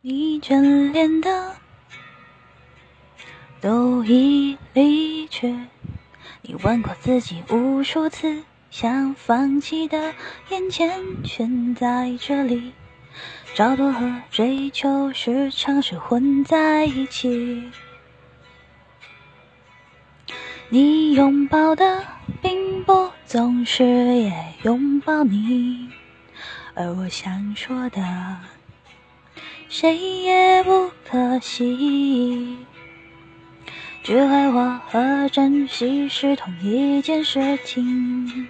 你眷恋的都已离去，你问过自己无数次，想放弃的眼前全在这里。找多和追求时常是混在一起。你拥抱的并不总是也拥抱你，而我想说的，谁也不可惜。聚会我和珍惜是同一件事情。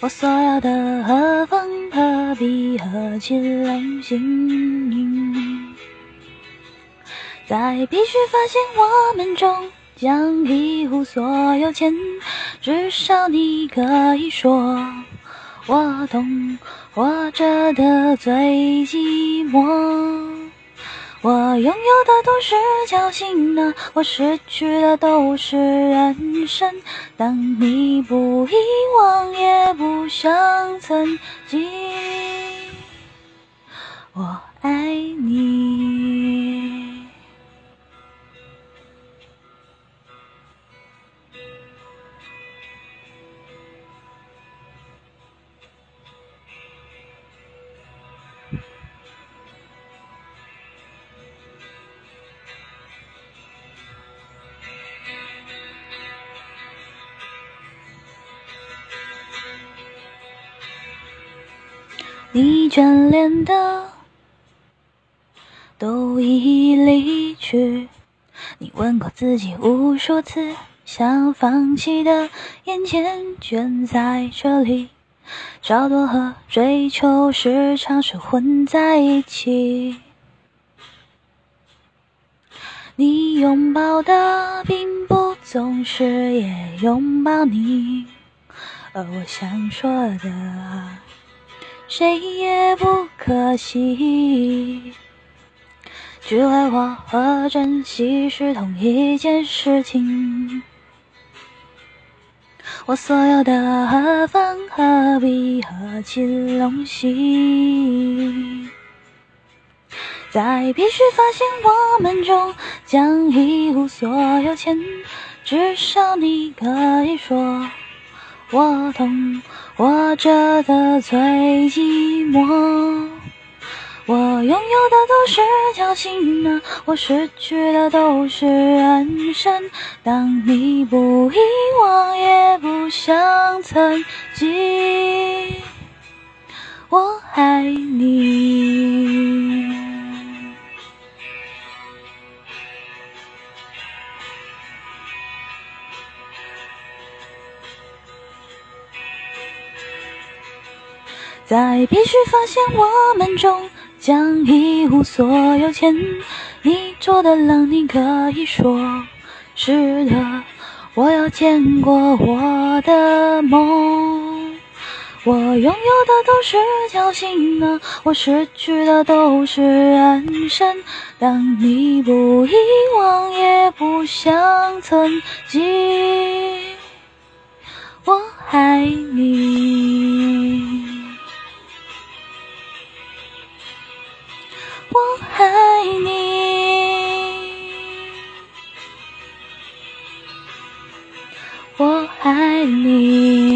我所有的何方何必何其龙行，在必须发现我们终将一无所有前，至少你可以说我懂，活着的最寂寞。我拥有的都是侥幸啊，我失去的都是人生。当你不遗忘，也不想曾经，我爱你。你眷恋的都已离去，你问过自己无数次，想放弃的眼前全在这里。找多和追求时常是混在一起。你拥抱的并不总是也拥抱你，而我想说的。谁也不可惜，聚会我和珍惜是同一件事情。我所有的何方何必何其荣幸，在必须发现我们终将一无所有前，至少你可以说我懂。活着的最寂寞，我拥有的都是侥幸啊，我失去的都是人生。当你不遗忘，也不想曾经，我爱你。在必须发现我们终将一无所有前，你做的让你可以说是的。我要见过我的梦，我拥有的都是侥幸啊，我失去的都是人生。当你不遗忘，也不想曾经，我爱你。爱你。